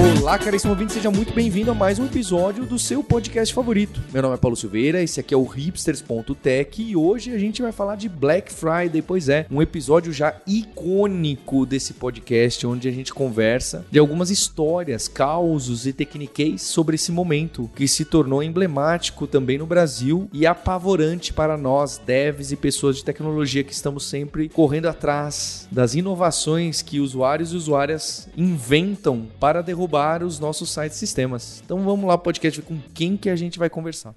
Olá, caríssimo ouvinte, seja muito bem-vindo a mais um episódio do seu podcast favorito. Meu nome é Paulo Silveira, esse aqui é o hipsters.tech e hoje a gente vai falar de Black Friday, pois é, um episódio já icônico desse podcast, onde a gente conversa de algumas histórias, causos e tecniquez sobre esse momento, que se tornou emblemático também no Brasil e apavorante para nós, devs e pessoas de tecnologia que estamos sempre correndo atrás das inovações que usuários e usuárias inventam para derrubar os nossos sites sistemas. Então vamos lá, podcast, com quem que a gente vai conversar.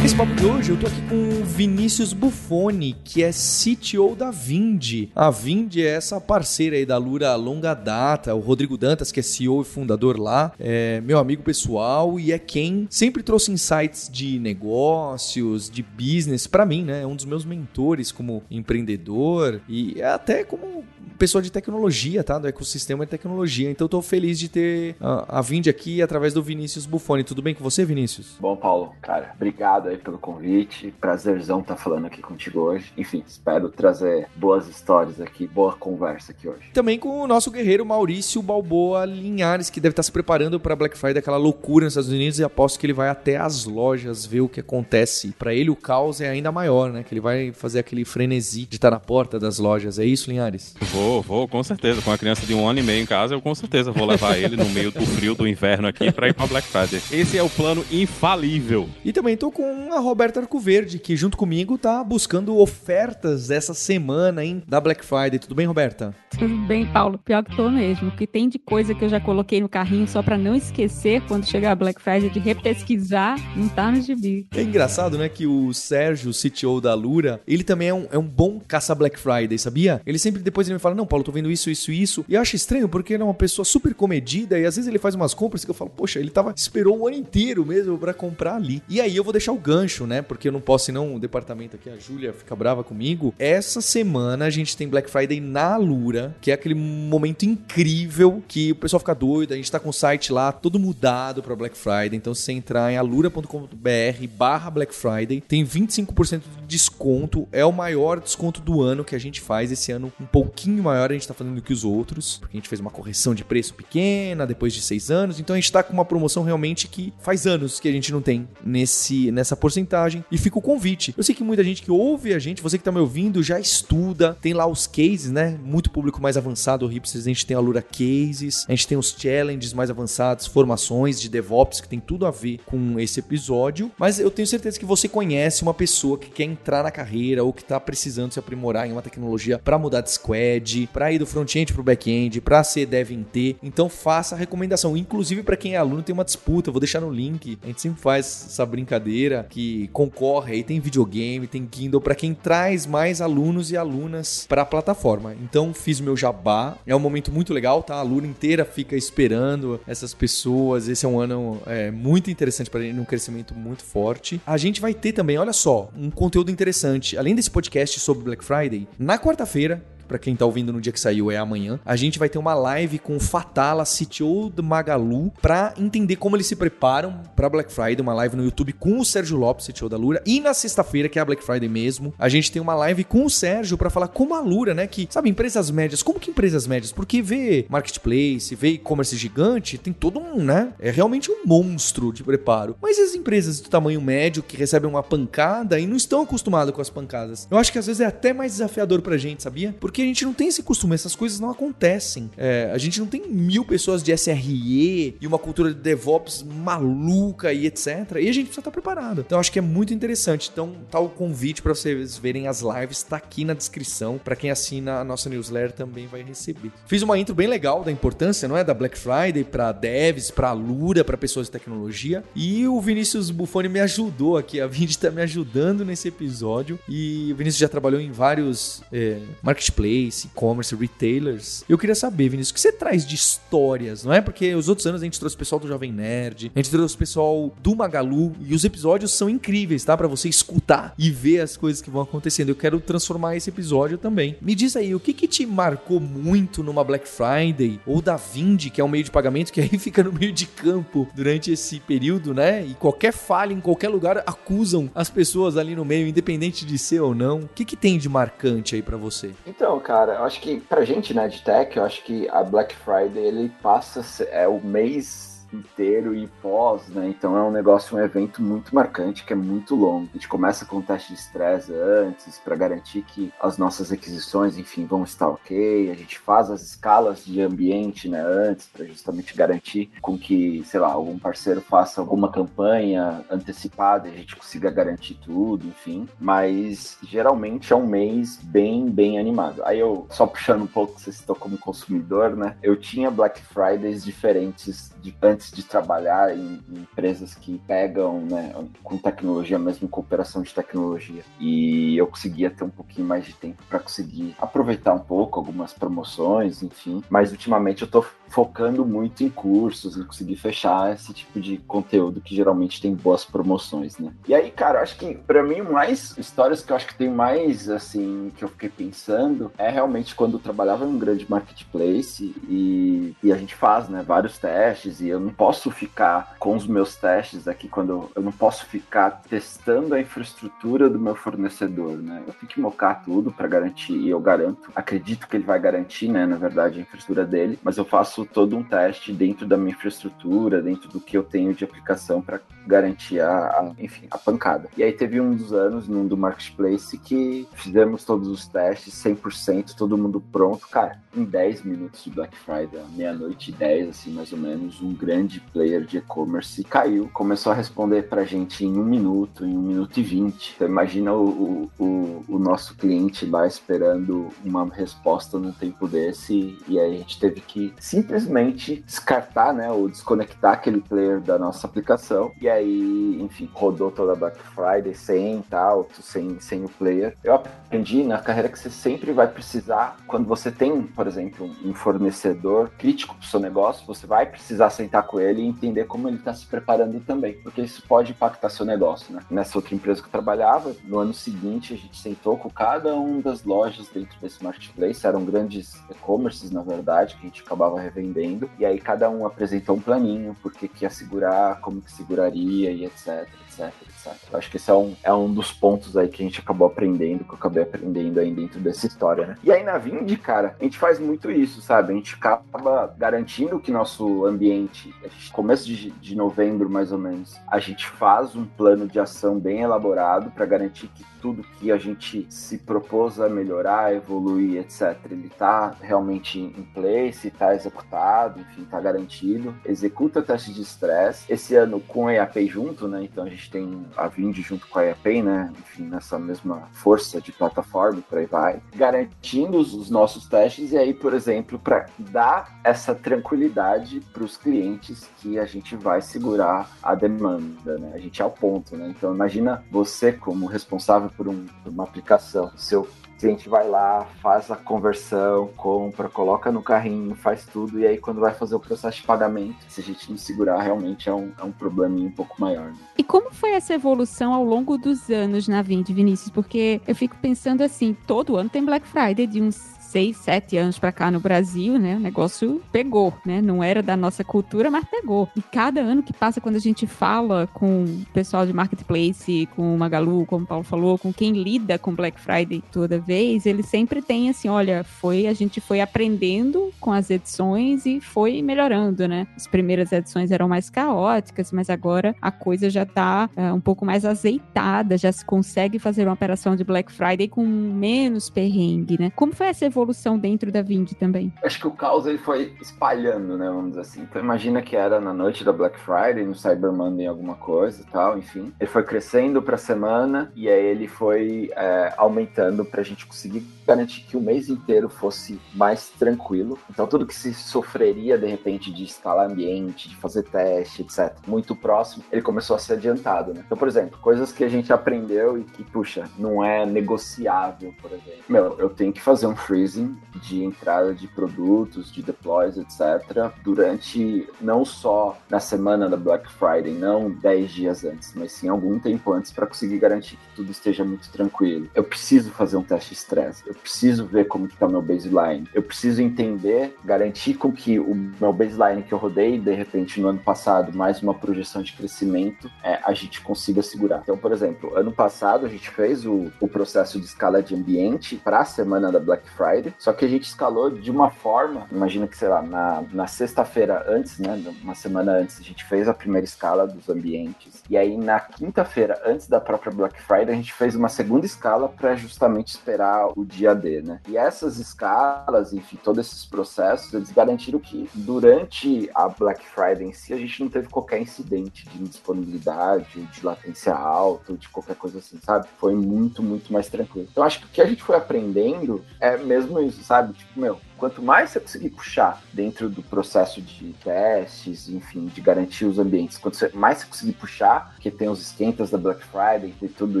Nesse papo de hoje eu tô aqui com o Vinícius Buffoni, que é CTO da Vindi. A Vindi é essa parceira aí da Lura longa data. O Rodrigo Dantas, que é CEO e fundador lá, é meu amigo pessoal e é quem sempre trouxe insights de negócios, de business para mim, né? É um dos meus mentores como empreendedor e até como pessoa de tecnologia, tá? Do ecossistema de tecnologia. Então tô feliz de ter a, Vindi aqui através do Vinícius Buffoni. Tudo bem com você, Vinícius? Bom, Paulo, cara, obrigado pelo convite. Prazerzão estar tá falando aqui contigo hoje. Enfim, espero trazer boas histórias aqui, boa conversa aqui hoje. Também com o nosso guerreiro Maurício Balboa Linhares, que deve estar se preparando para Black Friday, aquela loucura nos Estados Unidos, e aposto que ele vai até as lojas ver o que acontece. Para ele, o caos é ainda maior, né? Que ele vai fazer aquele frenesi de estar na porta das lojas. É isso, Linhares? Vou, vou, com certeza. Com uma criança de um ano e meio em casa, eu com certeza vou levar ele no meio do frio do inverno aqui para ir para Black Friday. Esse é o plano infalível. E também tô com a Roberta Arcoverde, que junto comigo tá buscando ofertas essa semana, hein, da Black Friday. Tudo bem, Roberta? Tudo bem, Paulo. Pior que tô mesmo. O que tem de coisa que eu já coloquei no carrinho só para não esquecer quando chegar a Black Friday de repesquisar, não tá no gibi. É engraçado, né, que o Sérgio, o CTO da Lura, ele também é um, é um bom caça Black Friday, sabia? Ele sempre depois ele me fala, não, Paulo, tô vendo isso, isso, isso. E eu acho estranho porque ele é uma pessoa super comedida e às vezes ele faz umas compras que eu falo, poxa, ele tava esperou o ano inteiro mesmo para comprar ali. E aí eu vou deixar o gancho, né? Porque eu não posso ir não, o departamento aqui, a Júlia fica brava comigo. Essa semana a gente tem Black Friday na Lura, que é aquele momento incrível que o pessoal fica doido, a gente tá com o site lá todo mudado para Black Friday. Então se você entrar em alura.com.br/barra Black Friday, tem 25% de desconto, é o maior desconto do ano que a gente faz esse ano, um pouquinho maior a gente tá fazendo do que os outros, porque a gente fez uma correção de preço pequena depois de seis anos, então a gente tá com uma promoção realmente que faz anos que a gente não tem nesse, nessa porcentagem. E fica o convite. Eu sei que muita gente que ouve a gente, você que tá me ouvindo, já estuda, tem lá os cases, né? Muito público mais avançado, o Hipsters, a gente tem a Lura Cases, a gente tem os challenges mais avançados, formações de DevOps, que tem tudo a ver com esse episódio. Mas eu tenho certeza que você conhece uma pessoa que quer entrar na carreira ou que tá precisando se aprimorar em uma tecnologia para mudar de squad, para ir do front-end pro back-end, para ser dev em. Então faça a recomendação. Inclusive para quem é aluno tem uma disputa, vou deixar no link. A gente sempre faz essa brincadeira que concorre aí, tem videogame, tem Kindle para quem traz mais alunos e alunas para a plataforma. Então fiz meu jabá. É um momento muito legal, tá? A aluna inteira fica esperando essas pessoas. Esse é um ano é, muito interessante para ele, um crescimento muito forte. A gente vai ter também, olha só, um conteúdo interessante. Além desse podcast sobre Black Friday, na quarta-feira para quem tá ouvindo no dia que saiu é amanhã, a gente vai ter uma live com o Fatala, CTO do Magalu, para entender como eles se preparam para Black Friday, uma live no YouTube com o Sérgio Lopes, CTO da Lura, e na sexta-feira, que é a Black Friday mesmo, a gente tem uma live com o Sérgio para falar como a Lura, né, que, sabe, empresas médias, como que empresas médias? Porque vê marketplace, vê e-commerce gigante, tem todo um, né, é realmente um monstro de preparo. Mas as empresas do tamanho médio que recebem uma pancada e não estão acostumadas com as pancadas. Eu acho que às vezes é até mais desafiador pra gente, sabia? Porque porque a gente não tem esse costume, essas coisas não acontecem. É, a gente não tem mil pessoas de SRE e uma cultura de DevOps maluca e etc. E a gente precisa estar preparado. Então acho que é muito interessante. Então tá o convite para vocês verem as lives, tá aqui na descrição. Para quem assina a nossa newsletter também vai receber. Fiz uma intro bem legal da importância, não é, da Black Friday para devs, para Lura, para pessoas de tecnologia. E o Vinícius Buffoni me ajudou aqui. A Vindy tá me ajudando nesse episódio. E o Vinícius já trabalhou em vários é, marketplaces marketplace, e-commerce, retailers. Eu queria saber, Vinícius, o que você traz de histórias, não é? Porque os outros anos a gente trouxe o pessoal do Jovem Nerd, a gente trouxe o pessoal do Magalu e os episódios são incríveis, tá? Para você escutar e ver as coisas que vão acontecendo. Eu quero transformar esse episódio também. Me diz aí, o que que te marcou muito numa Black Friday ou da Vind, que é um meio de pagamento que aí fica no meio de campo durante esse período, né? E qualquer falha em qualquer lugar acusam as pessoas ali no meio, independente de ser ou não. O que que tem de marcante aí para você? Então, cara, eu acho que pra gente, né, de tech, eu acho que a Black Friday ele passa é o mês inteiro e pós, né? Então é um negócio, um evento muito marcante, que é muito longo. A gente começa com o teste de estresse antes, para garantir que as nossas requisições, enfim, vão estar ok. A gente faz as escalas de ambiente, né, antes, para justamente garantir com que, sei lá, algum parceiro faça alguma campanha antecipada e a gente consiga garantir tudo, enfim. Mas geralmente é um mês bem, bem animado. Aí eu, só puxando um pouco, você citou como consumidor, né? Eu tinha Black Fridays diferentes de, antes antes de trabalhar em, em empresas que pegam né, com tecnologia, mesmo cooperação de tecnologia. E eu conseguia ter um pouquinho mais de tempo para conseguir aproveitar um pouco algumas promoções, enfim. Mas ultimamente eu estou focando muito em cursos, em conseguir fechar esse tipo de conteúdo que geralmente tem boas promoções, né? E aí, cara, acho que para mim mais histórias que eu acho que tem mais assim que eu fiquei pensando é realmente quando eu trabalhava em um grande marketplace e, e a gente faz, né, vários testes e eu não posso ficar com os meus testes aqui quando eu, eu não posso ficar testando a infraestrutura do meu fornecedor, né? Eu tenho que mocar tudo para garantir, e eu garanto, acredito que ele vai garantir, né, na verdade, a infraestrutura dele, mas eu faço faço todo um teste dentro da minha infraestrutura, dentro do que eu tenho de aplicação para garantir a, enfim, a pancada. E aí teve um dos anos num do marketplace que fizemos todos os testes 100%, todo mundo pronto, cara. Em 10 minutos de Black Friday, meia-noite e 10, assim, mais ou menos, um grande player de e-commerce caiu, começou a responder pra gente em um minuto, em um minuto e vinte. Então imagina o, o, o nosso cliente lá esperando uma resposta num tempo desse, e aí a gente teve que simplesmente simplesmente descartar, né, ou desconectar aquele player da nossa aplicação. E aí, enfim, rodou toda a Black Friday sem tal, sem, sem o player. Eu aprendi na carreira que você sempre vai precisar, quando você tem, por exemplo, um fornecedor crítico para o seu negócio, você vai precisar sentar com ele e entender como ele está se preparando também, porque isso pode impactar seu negócio, né? Nessa outra empresa que eu trabalhava, no ano seguinte a gente sentou com cada uma das lojas dentro desse marketplace, eram grandes e-commerces, na verdade, que a gente acabava vendendo. E aí cada um apresentou um planinho, porque que ia segurar, como que seguraria e etc, etc, etc. Eu acho que esse é um, é um dos pontos aí que a gente acabou aprendendo, que eu acabei aprendendo aí dentro dessa história, né? E aí na Vind, cara, a gente faz muito isso, sabe? A gente acaba garantindo que nosso ambiente, começo de, de novembro mais ou menos, a gente faz um plano de ação bem elaborado para garantir que tudo que a gente se propôs a melhorar, evoluir, etc., ele está realmente em place, está executado, enfim, está garantido. Executa teste de estresse. Esse ano com a EAP junto, né? Então a gente tem a Vind junto com a EAP, né? Enfim, nessa mesma força de plataforma, por aí vai. Garantindo os nossos testes e aí, por exemplo, para dar essa tranquilidade para os clientes que a gente vai segurar a demanda, né? A gente é ao ponto, né? Então imagina você como responsável por, um, por uma aplicação. Seu cliente vai lá, faz a conversão, compra, coloca no carrinho, faz tudo, e aí quando vai fazer o processo de pagamento, se a gente não segurar, realmente é um, é um probleminha um pouco maior. Né? E como foi essa evolução ao longo dos anos na Vind, Vinícius? Porque eu fico pensando assim, todo ano tem Black Friday de uns seis, sete anos para cá no Brasil, né? O negócio pegou, né? Não era da nossa cultura, mas pegou. E cada ano que passa, quando a gente fala com o pessoal de marketplace, com o Magalu, como o Paulo falou, com quem lida com Black Friday toda vez, ele sempre tem assim, olha, foi a gente foi aprendendo com as edições e foi melhorando, né? As primeiras edições eram mais caóticas, mas agora a coisa já tá é, um pouco mais azeitada, já se consegue fazer uma operação de Black Friday com menos perrengue, né? Como foi essa evolução evolução dentro da Vind também. Acho que o caos ele foi espalhando, né? Vamos dizer assim. Então imagina que era na noite da Black Friday, no Cyber Monday alguma coisa e tal, enfim. Ele foi crescendo pra semana e aí ele foi é, aumentando pra gente gente conseguir garantir que o mês inteiro fosse mais tranquilo. Então, tudo que se sofreria, de repente, de escalar ambiente, de fazer teste, etc., muito próximo, ele começou a ser adiantado, né? Então, por exemplo, coisas que a gente aprendeu e que, puxa, não é negociável, por exemplo. Meu, eu tenho que fazer um freezing de entrada de produtos, de deploys, etc., durante não só na semana da Black Friday, não 10 dias antes, mas sim algum tempo antes para conseguir garantir que tudo esteja muito tranquilo. Eu preciso fazer um teste de estresse, eu preciso ver como está meu baseline, eu preciso entender, garantir com que o meu baseline que eu rodei, de repente, no ano passado, mais uma projeção de crescimento, é, a gente consiga segurar. Então, por exemplo, ano passado a gente fez o, o processo de escala de ambiente para a semana da Black Friday, só que a gente escalou de uma forma, imagina que, sei lá, na, na sexta-feira antes, né, uma semana antes, a gente fez a primeira escala dos ambientes, e aí na quinta-feira, antes da própria Black Friday, a gente fez uma segunda escala para justamente esperar o dia D, né? E essas escalas, enfim, todos esses processos, eles garantiram que durante a Black Friday em si, a gente não teve qualquer incidente de indisponibilidade, de latência alta, de qualquer coisa assim, sabe? Foi muito, muito mais tranquilo. Então, acho que o que a gente foi aprendendo é mesmo isso, sabe? Tipo, meu, quanto mais você conseguir puxar dentro do processo de testes, enfim, de garantir os ambientes, quanto mais você conseguir puxar, que tem os esquentas da Black Friday, tem tudo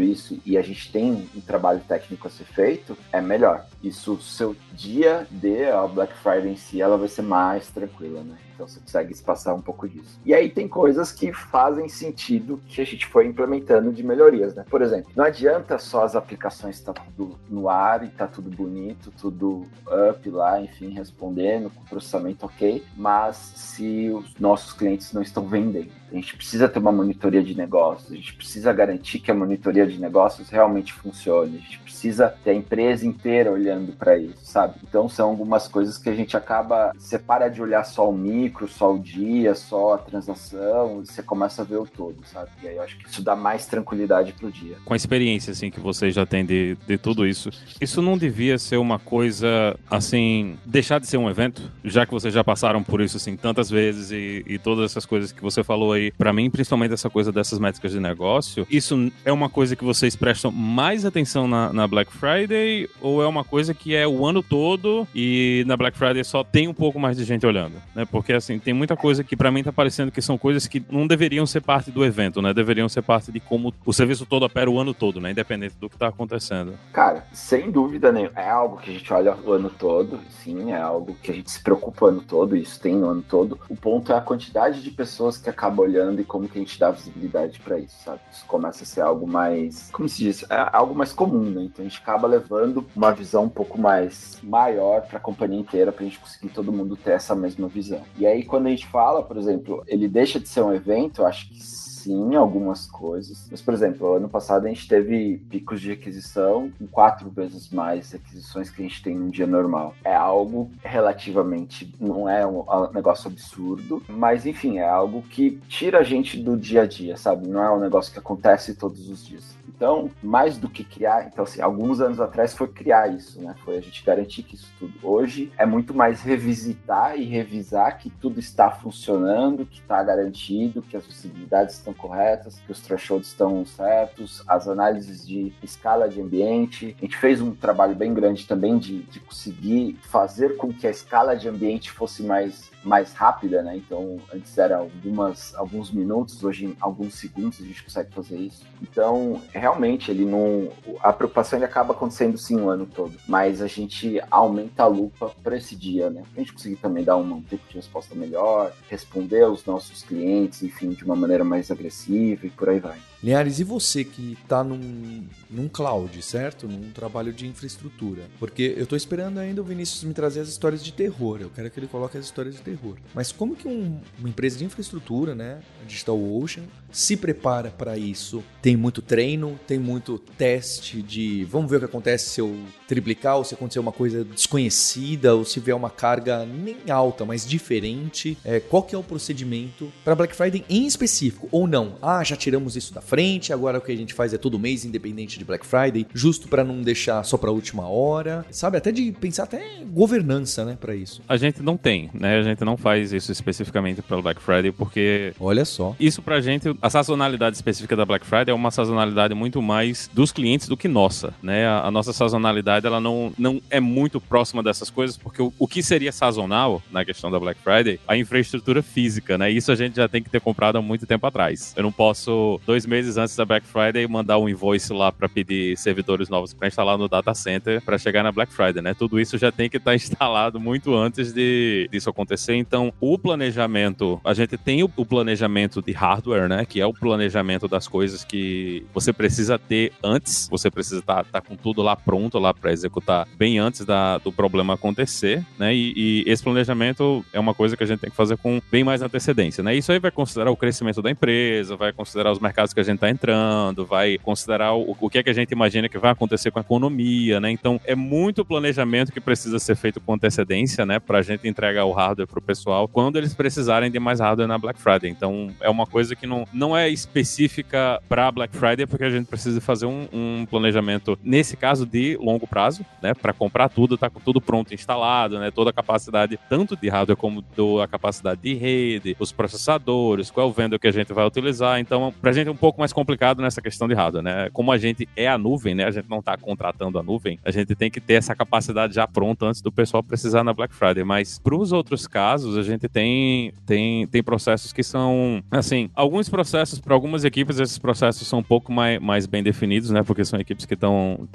isso, e a gente tem um trabalho técnico a ser feito, é melhor. Isso, seu dia de a Black Friday em si, ela vai ser mais tranquila, né? Então você consegue espaçar um pouco disso. E aí tem coisas que fazem sentido que a gente foi implementando de melhorias, né? Por exemplo, não adianta só as aplicações estar tá tudo no ar e tá tudo bonito, tudo up lá, enfim, respondendo, com processamento ok, mas se os nossos clientes não estão vendendo. A gente precisa ter uma monitoria de negócios, a gente precisa garantir que a monitoria de negócios realmente funcione, a gente precisa ter a empresa inteira olhando para isso, sabe? Então são algumas coisas que a gente acaba, você para de olhar só o micro, só o dia, só a transação, você começa a ver o todo, sabe? E aí eu acho que isso dá mais tranquilidade pro dia. Com a experiência assim que você já tem de, de tudo isso, isso não devia ser uma coisa assim, deixar de ser um evento, já que vocês já passaram por isso assim tantas vezes e, e todas essas coisas que você falou aí, para mim, principalmente essa coisa dessas métricas de negócio, isso é uma coisa que vocês prestam mais atenção na, na Black Friday ou é uma coisa que é o ano todo e na Black Friday só tem um pouco mais de gente olhando, né? Porque assim, tem muita coisa que para mim tá parecendo que são coisas que não deveriam ser parte do evento, né? Deveriam ser parte de como o serviço todo opera o ano todo, né? Independente do que tá acontecendo. Cara, sem dúvida nenhuma, é algo que a gente olha o ano todo, sim, é algo que a gente se preocupa o ano todo, isso tem no ano todo. O ponto é a quantidade de pessoas que acabam olhando e como que a gente dá visibilidade para isso, sabe? Isso começa a ser algo mais, como se diz, é algo mais comum, né? Então a gente acaba levando uma visão um pouco mais maior para a companhia inteira para a gente conseguir todo mundo ter essa mesma visão. E aí quando a gente fala, por exemplo, ele deixa de ser um evento, acho que sim algumas coisas. Mas, por exemplo, ano passado a gente teve picos de aquisição com quatro vezes mais aquisições que a gente tem num dia normal. É algo relativamente, não é um negócio absurdo, mas enfim, é algo que tira a gente do dia a dia, sabe? Não é um negócio que acontece todos os dias. Então, mais do que criar, então assim, alguns anos atrás foi criar isso, né? Foi a gente garantir que isso tudo. Hoje é muito mais revisitar e revisar que tudo está funcionando, que está garantido, que as possibilidades estão corretas, que os thresholds estão certos, as análises de escala de ambiente. A gente fez um trabalho bem grande também de, de conseguir fazer com que a escala de ambiente fosse mais mais rápida, né? Então, antes era algumas, alguns minutos, hoje em alguns segundos a gente consegue fazer isso. Então, realmente, ele não. A preocupação ele acaba acontecendo sim o ano todo, mas a gente aumenta a lupa para esse dia, né? Pra gente conseguir também dar um tempo de resposta melhor, responder aos nossos clientes, enfim, de uma maneira mais agressiva e por aí vai. Linhares, e você que está num, num cloud, certo? Num trabalho de infraestrutura? Porque eu estou esperando ainda o Vinícius me trazer as histórias de terror. Eu quero que ele coloque as histórias de terror. Mas como que um, uma empresa de infraestrutura, né, Digital Ocean, se prepara para isso? Tem muito treino, tem muito teste de vamos ver o que acontece se eu triplicar ou se acontecer uma coisa desconhecida ou se vier uma carga nem alta, mas diferente. É, qual que é o procedimento para Black Friday em específico? Ou não? Ah, já tiramos isso da frente, agora o que a gente faz é todo mês, independente de Black Friday, justo para não deixar só pra última hora, sabe? Até de pensar até governança, né, para isso. A gente não tem, né? A gente não faz isso especificamente para Black Friday, porque. Olha só. Isso pra gente, a sazonalidade específica da Black Friday é uma sazonalidade muito mais dos clientes do que nossa, né? A, a nossa sazonalidade, ela não, não é muito próxima dessas coisas, porque o, o que seria sazonal na questão da Black Friday? A infraestrutura física, né? Isso a gente já tem que ter comprado há muito tempo atrás. Eu não posso, dois meses antes da Black Friday, mandar um invoice lá para pedir servidores novos para instalar no data center para chegar na Black Friday, né? Tudo isso já tem que estar tá instalado muito antes de disso acontecer. Então, o planejamento, a gente tem o, o planejamento de hardware, né? Que é o planejamento das coisas que você precisa ter antes. Você precisa estar tá, tá com tudo lá pronto lá para executar bem antes da, do problema acontecer, né? E, e, esse planejamento é uma coisa que a gente tem que fazer com bem mais antecedência, né? Isso aí vai considerar o crescimento da empresa, vai considerar os mercados que a gente está entrando, vai considerar o, o que é que a gente imagina que vai acontecer com a economia, né? Então é muito planejamento que precisa ser feito com antecedência, né? Para a gente entregar o hardware para o pessoal quando eles precisarem de mais hardware na Black Friday. Então é uma coisa que não, não é específica para Black Friday, porque a gente precisa fazer um, um planejamento, nesse caso, de longo prazo, né? Para comprar tudo, tá com tudo pronto, instalado, né? Toda a capacidade, tanto de hardware como do, a capacidade de rede, os processadores, qual é o vendor que a gente vai utilizar. Então, pra gente é um pouco mais complicado nessa questão de hardware, né? Como a gente é a nuvem, né? A gente não tá contratando a nuvem, a gente tem que ter essa capacidade já pronta antes do pessoal precisar na Black Friday. Mas para os outros casos, a gente tem, tem, tem processos que são, assim, alguns processos, para algumas equipes, esses processos são um pouco mais, mais bem definidos, né? Porque são equipes que estão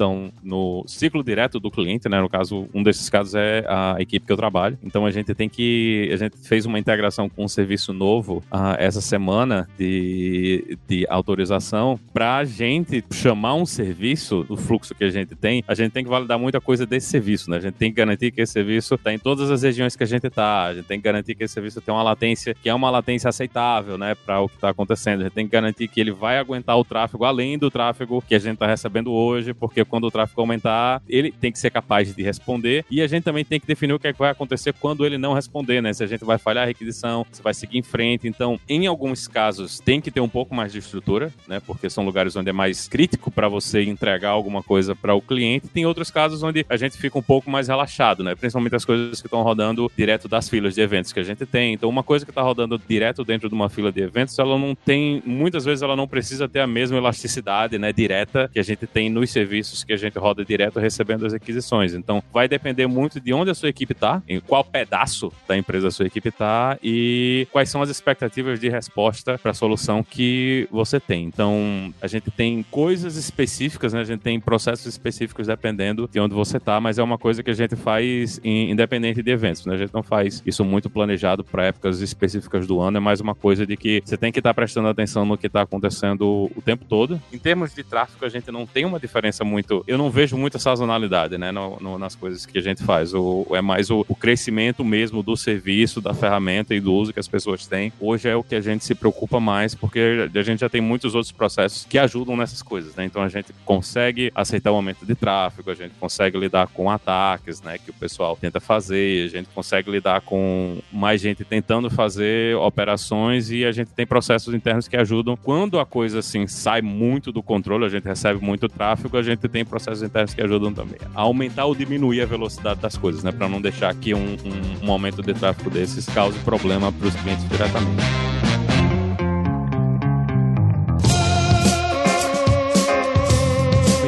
no ciclo direto do cliente, né? No caso, um desses casos é a equipe que eu trabalho. Então a gente tem que. A gente fez uma integração com um serviço novo uh, essa semana de, de autorização para a gente chamar um serviço, o fluxo que a gente tem, a gente tem que validar muita coisa desse serviço, né? A gente tem que garantir que esse serviço está em todas as regiões que a gente está, a gente tem que garantir que esse serviço tem uma latência que é uma latência aceitável, né, para o que está acontecendo. Gente tem que garantir que ele vai aguentar o tráfego além do tráfego que a gente está recebendo hoje, porque quando o tráfego aumentar, ele tem que ser capaz de responder e a gente também tem que definir o que, é que vai acontecer quando ele não responder, né? Se a gente vai falhar a requisição, se vai seguir em frente. Então, em alguns casos, tem que ter um pouco mais de estrutura, né? Porque são lugares onde é mais crítico para você entregar alguma coisa para o cliente. Tem outros casos onde a gente fica um pouco mais relaxado, né? Principalmente as coisas que estão rodando direto das filas de eventos que a gente tem. Então, uma coisa que está rodando direto dentro de uma fila de eventos, ela não tem, muitas vezes ela não precisa ter a mesma elasticidade, né, direta que a gente tem nos serviços que a gente roda direto recebendo as aquisições. Então, vai depender muito de onde a sua equipe está, em qual pedaço da empresa a sua equipe está e quais são as expectativas de resposta para a solução que você tem. Então, a gente tem coisas específicas, né? A gente tem processos específicos dependendo de onde você está, mas é uma coisa que a gente faz independente de eventos, né? A gente não faz isso muito planejado para épocas específicas do ano, é mais uma coisa de que você tem que estar tá prestando atenção no que está acontecendo o tempo todo. Em termos de tráfego, a gente não tem uma diferença muito. Eu não vejo muita sazonalidade, né? No, no, nas coisas que a gente faz. O, é mais o, o crescimento mesmo do serviço, da ferramenta e do uso que as pessoas têm. Hoje é o que a gente se preocupa mais, porque a gente já tem muitos outros processos que ajudam nessas coisas, né? Então a gente consegue aceitar o aumento de tráfego, a gente consegue lidar com ataques, né? Que o pessoal tenta fazer, a gente consegue lidar com mais gente tentando fazer operações e a gente tem processos internos que ajudam. Quando a coisa assim sai muito do controle, a gente recebe muito tráfego, a gente tem processos internos que ajudam também a aumentar ou diminuir a velocidade das coisas, né? Para não deixar que um, um, um aumento de tráfego desses cause problema para os clientes diretamente.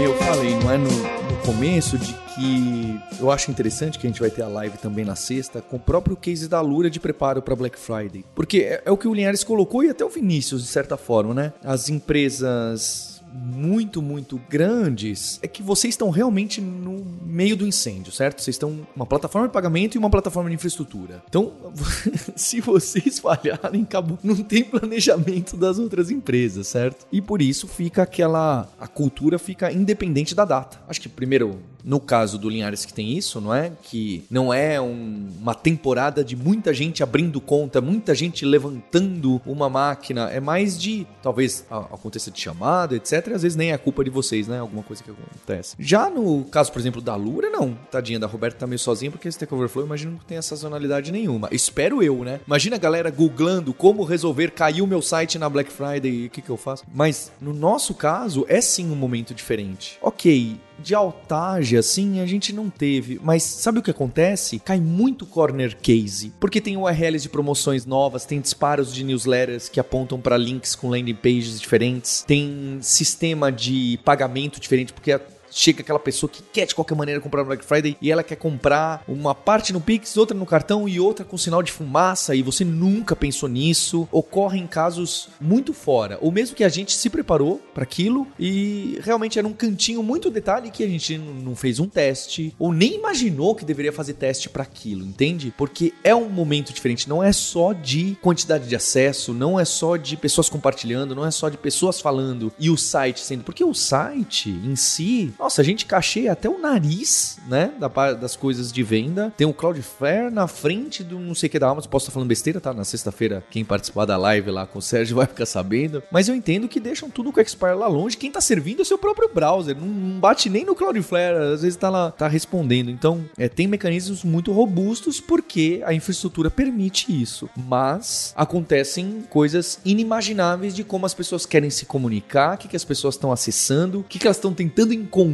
Eu falei, não é no, começo de que eu acho interessante que a gente vai ter a live também na sexta com o próprio case da Lura de preparo para Black Friday. Porque é, é o que o Linhares colocou e até o Vinícius, de certa forma, né? As empresas muito, muito grandes, é que vocês estão realmente no meio do incêndio, certo? Vocês estão uma plataforma de pagamento e uma plataforma de infraestrutura. Então, se vocês falharem, acabou, não tem planejamento das outras empresas, certo? E por isso fica aquela a cultura fica independente da data. Acho que primeiro no caso do Linhares que tem isso, não é? Que não é um- uma temporada de muita gente abrindo conta, muita gente levantando uma máquina. É mais de, talvez aconteça de chamada, etc. Às vezes nem é culpa de vocês, né? Alguma coisa que acontece. Já no caso, por exemplo, da Lura, não. Tadinha da Roberta tá meio sozinha porque esse Stack Overflow eu imagino que não tem sazonalidade nenhuma. Espero eu, né? Imagina a galera googlando como resolver cair o meu site na Black Friday e o que, que eu faço. Mas no nosso caso, é sim um momento diferente. Ok, de altagem, assim, a gente não teve. Mas sabe o que acontece? Cai muito corner case. Porque tem URLs de promoções novas, tem disparos de newsletters que apontam para links com landing pages diferentes, tem sistema de pagamento diferente, porque chega aquela pessoa que quer de qualquer maneira comprar no Black Friday e ela quer comprar uma parte no Pix, outra no cartão e outra com sinal de fumaça e você nunca pensou nisso. Ocorrem casos muito fora, ou mesmo que a gente se preparou para aquilo e realmente era um cantinho muito detalhe que a gente não fez um teste ou nem imaginou que deveria fazer teste para aquilo, entende? Porque é um momento diferente, não é só de quantidade de acesso, não é só de pessoas compartilhando, não é só de pessoas falando e o site sendo, porque o site em si, nossa, a gente cacheia até o nariz, né, das coisas de venda. Tem o Cloudflare na frente do não sei o que da Amazon, posso estar falando besteira, tá? Na sexta-feira, quem participar da live lá com o Sérgio vai ficar sabendo. Mas eu entendo que deixam tudo com o Expire lá longe. Quem tá servindo é o seu próprio browser. Não, não bate nem no Cloudflare, às vezes tá lá, tá respondendo. Então, é, tem mecanismos muito robustos porque a infraestrutura permite isso. Mas acontecem coisas inimagináveis de como as pessoas querem se comunicar, o que, que as pessoas estão acessando, o que, que elas estão tentando encontrar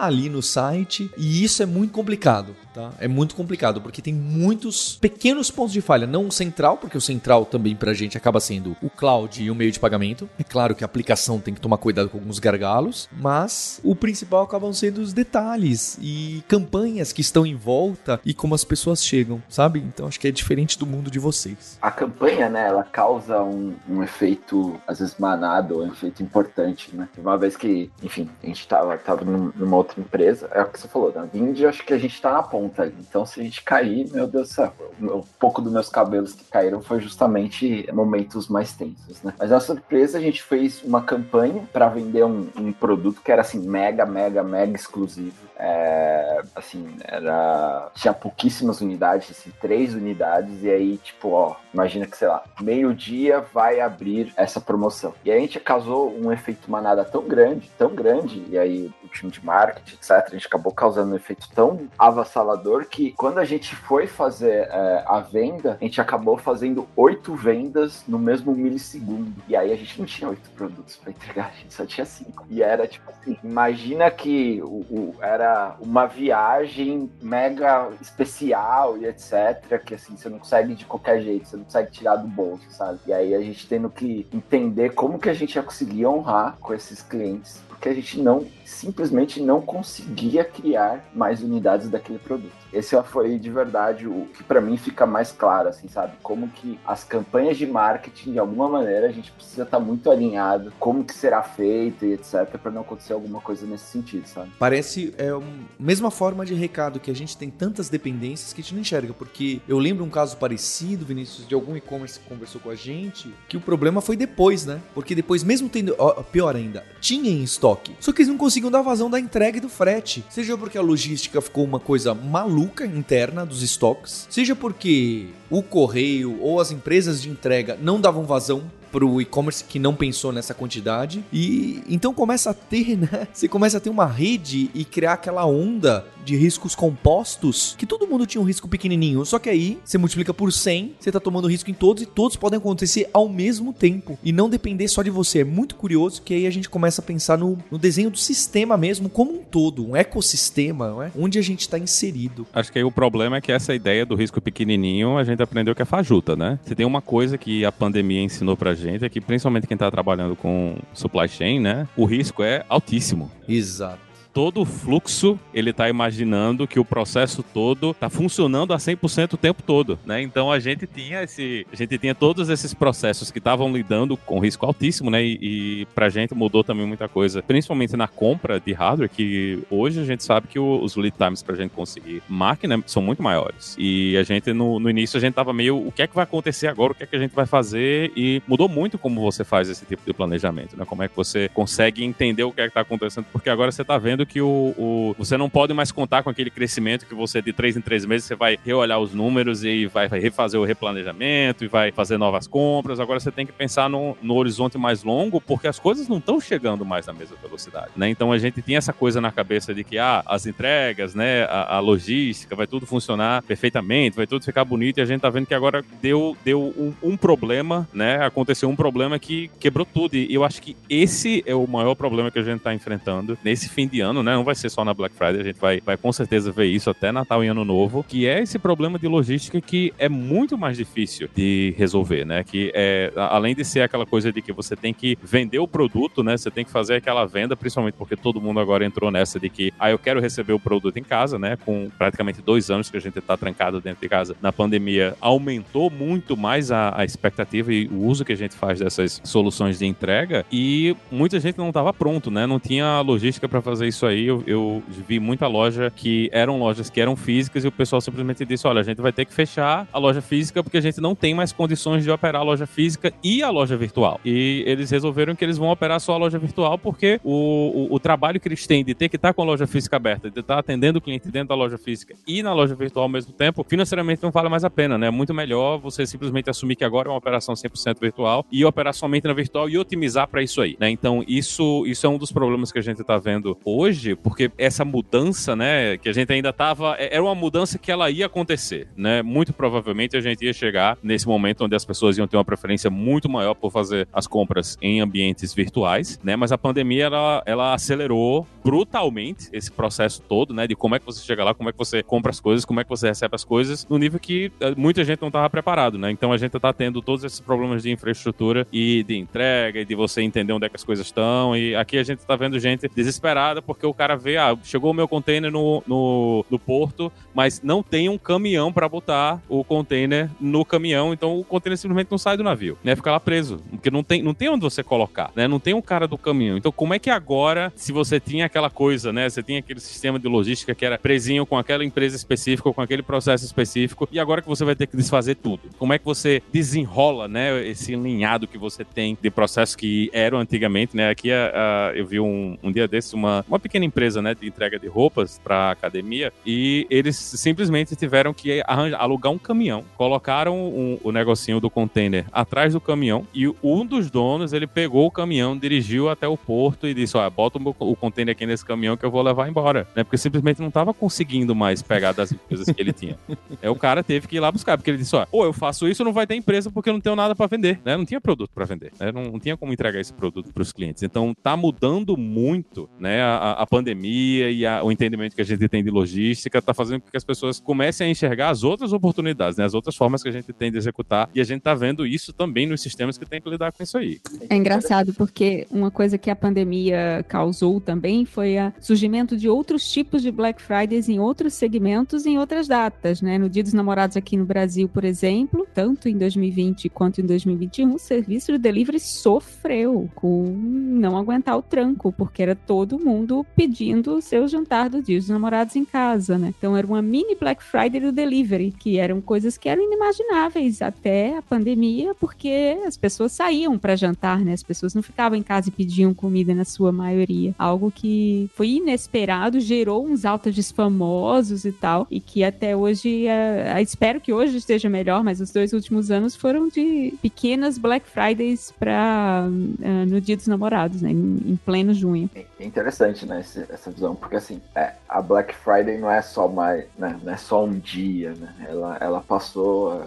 ali no site. E isso é muito complicado, tá? É muito complicado porque tem muitos pequenos pontos de falha. Não o central, porque o central também pra gente acaba sendo o cloud e o meio de pagamento. É claro que a aplicação tem que tomar cuidado com alguns gargalos, mas o principal acabam sendo os detalhes e campanhas que estão em volta e como as pessoas chegam, sabe? Então acho que é diferente do mundo de vocês. A campanha, né, ela causa um, um efeito, às vezes, manado, um efeito importante, né? Uma vez que, enfim, a gente tava, tava numa outra empresa, é o que você falou, na Vind, acho que a gente tá na ponta ali. Então, se a gente cair, meu Deus do céu, um pouco dos meus cabelos que caíram foi justamente momentos mais tensos, né? Mas na surpresa, a gente fez uma campanha para vender um, um produto que era, assim, mega, mega, mega exclusivo. É, assim, era. Tinha pouquíssimas unidades, assim, três unidades, e aí, tipo, ó, imagina que, sei lá, meio-dia vai abrir essa promoção. E aí a gente causou um efeito manada tão grande, tão grande, e aí o time de marketing, etc., a gente acabou causando um efeito tão avassalador que quando a gente foi fazer é, a venda, a gente acabou fazendo oito vendas no mesmo milissegundo. E aí a gente não tinha oito produtos para entregar, a gente só tinha cinco. E era tipo assim, imagina que o, o- era uma viagem mega especial e etc, que assim, você não consegue de qualquer jeito, você não consegue tirar do bolso, sabe? E aí a gente tendo que entender como que a gente ia conseguir honrar com esses clientes, porque a gente não, simplesmente não conseguia criar mais unidades daquele produto. Esse foi de verdade o que para mim fica mais claro, assim, sabe? Como que as campanhas de marketing, de alguma maneira, a gente precisa estar muito alinhado, como que será feito e etc, para não acontecer alguma coisa nesse sentido, sabe? Parece é a mesma forma de recado que a gente tem tantas dependências que a gente não enxerga. Porque eu lembro um caso parecido, Vinícius, de algum e-commerce que conversou com a gente, que o problema foi depois, né? Porque depois, mesmo tendo. ó, pior ainda, tinha em estoque. Só que eles não conseguiam dar vazão da entrega e do frete. Seja porque a logística ficou uma coisa maluca interna dos estoques, seja porque o correio ou as empresas de entrega não davam vazão pro e-commerce que não pensou nessa quantidade e então começa a ter, né? Você começa a ter uma rede e criar aquela onda de riscos compostos que todo mundo tinha um risco pequenininho, só que aí você multiplica por 100, você tá tomando risco em todos e todos podem acontecer ao mesmo tempo e não depender só de você. É muito curioso que aí a gente começa a pensar no, no desenho do sistema mesmo como um todo, um ecossistema, não é? onde a gente está inserido. Acho que aí o problema é que essa ideia do risco pequenininho a gente aprendeu que é fajuta, né? Se tem uma coisa que a pandemia ensinou pra gente é que principalmente quem tá trabalhando com supply chain, né? O risco é altíssimo. Exato. Todo o fluxo, ele tá imaginando que o processo todo tá funcionando a 100% o tempo todo, né? Então a gente tinha esse, a gente tinha todos esses processos que estavam lidando com risco altíssimo, né? E, e pra gente mudou também muita coisa, principalmente na compra de hardware, que hoje a gente sabe que o- os lead times pra gente conseguir máquina são muito maiores. E a gente no, no início a gente tava meio, o que é que vai acontecer agora? O que é que a gente vai fazer? E mudou muito como você faz esse tipo de planejamento, né? Como é que você consegue entender o que é que tá acontecendo? Porque agora você tá vendo que o, o, você não pode mais contar com aquele crescimento que você de três em três meses você vai reolhar os números e vai, vai refazer o replanejamento e vai fazer novas compras. Agora você tem que pensar no, no horizonte mais longo, porque as coisas não estão chegando mais na mesma velocidade, né? Então a gente tinha essa coisa na cabeça de que ah, as entregas, né, a, a logística, vai tudo funcionar perfeitamente, vai tudo ficar bonito e a gente tá vendo que agora deu, deu um, um problema, né? Aconteceu um problema que quebrou tudo. E eu acho que esse é o maior problema que a gente tá enfrentando nesse fim de ano, né? Não vai ser só na Black Friday, a gente vai, vai com certeza ver isso até Natal e Ano Novo, que é esse problema de logística que é muito mais difícil de resolver, né? Que é, além de ser aquela coisa de que você tem que vender o produto, né? Você tem que fazer aquela venda, principalmente porque todo mundo agora entrou nessa de que, ah, eu quero receber o produto em casa, né? Com praticamente dois anos que a gente tá trancado dentro de casa na pandemia, aumentou muito mais a, a expectativa e o uso que a gente faz dessas soluções de entrega e muita gente não estava pronto, né? Não tinha logística para fazer isso aí. Eu, eu, vi muita loja que eram lojas que eram físicas e o pessoal simplesmente disse: olha, a gente vai ter que fechar a loja física porque a gente não tem mais condições de operar a loja física e a loja virtual. E eles resolveram que eles vão operar só a loja virtual porque o, o, o trabalho que eles têm de ter que estar com a loja física aberta, de estar atendendo o cliente dentro da loja física e na loja virtual ao mesmo tempo, financeiramente não vale mais a pena, né? É muito melhor você simplesmente assumir que agora é uma operação 100% virtual e operar somente na virtual e otimizar para isso aí, né? Então, isso, isso é um dos problemas que a gente está vendo hoje, porque essa mudança, né, que a gente ainda tava, é, era uma mudança que ela ia acontecer, né? Muito provavelmente a gente ia chegar nesse momento onde as pessoas iam ter uma preferência muito maior por fazer as compras em ambientes virtuais, né? Mas a pandemia ela, ela acelerou brutalmente esse processo todo, né, de como é que você chega lá, como é que você compra as coisas, como é que você recebe as coisas, no nível que eh, muita gente não estava preparado, né? Então a gente está tendo todos esses problemas de infraestrutura e de entrega e de você entender onde é que as coisas estão. E aqui a gente está vendo gente desesperada porque o cara vê, ah, chegou o meu container no, no, no porto, mas não tem um caminhão para botar o container no caminhão, então o container simplesmente não sai do navio, né? Fica lá preso, porque não tem, não tem onde você colocar, né? Não tem um cara do caminhão. Então como é que agora, se você tinha aquela coisa, né? Você tinha aquele sistema de logística que era presinho com aquela empresa específica, com aquele processo específico, e agora que você vai ter que desfazer tudo. Como é que você desenrola, né? Esse linhado que você tem de processos que eram antigamente, né? Aqui uh, eu vi um, um dia desses uma, uma pequena empresa, né? De entrega de roupas para academia e eles simplesmente tiveram que alugar um caminhão, colocaram um, o negocinho do container atrás do caminhão e um dos donos ele pegou o caminhão, dirigiu até o porto e disse: Olha, bota o, o container aqui nesse caminhão que eu vou levar embora, né? Porque simplesmente não estava conseguindo mais pegar das empresas que ele tinha. É o cara teve que ir lá buscar, porque ele disse: Ó, ou eu faço isso, não vai ter empresa porque eu não tenho nada para vender, né? Não tinha produto para vender, né? Não, não, tinha como entregar esse produto para os clientes. Então tá mudando muito, né? A, a pandemia e a, o entendimento que a gente tem de logística tá fazendo com que as pessoas comecem a enxergar as outras oportunidades, né? As outras formas que a gente tem de executar e a gente tá vendo isso também nos sistemas que tem que lidar com isso aí. É engraçado porque uma coisa que a pandemia causou também foi o surgimento de outros tipos de Black Fridays em outros segmentos em outras datas, né? No Dia dos Namorados aqui no Brasil, por exemplo, tanto em 2020 quanto em 2021, o serviço de delivery sofreu com não aguentar o tranco, porque era todo mundo pedindo o seu jantar do Dia dos Namorados em casa, né? Então era uma mini Black Friday do delivery, que eram coisas que eram inimagináveis até a pandemia, porque as pessoas saíam para jantar, né? As pessoas não ficavam em casa e pediam comida na sua maioria. Algo que foi inesperado, gerou uns altos famosos e tal, e que até hoje, é, espero que hoje esteja melhor, mas os dois últimos anos foram de pequenas Black Fridays para uh, é, no Dia dos Namorados, né, em, em pleno junho. É interessante, né, esse, essa visão, porque assim, é, a Black Friday não é só mais, né, não é só um dia, né, ela, ela passou, uh,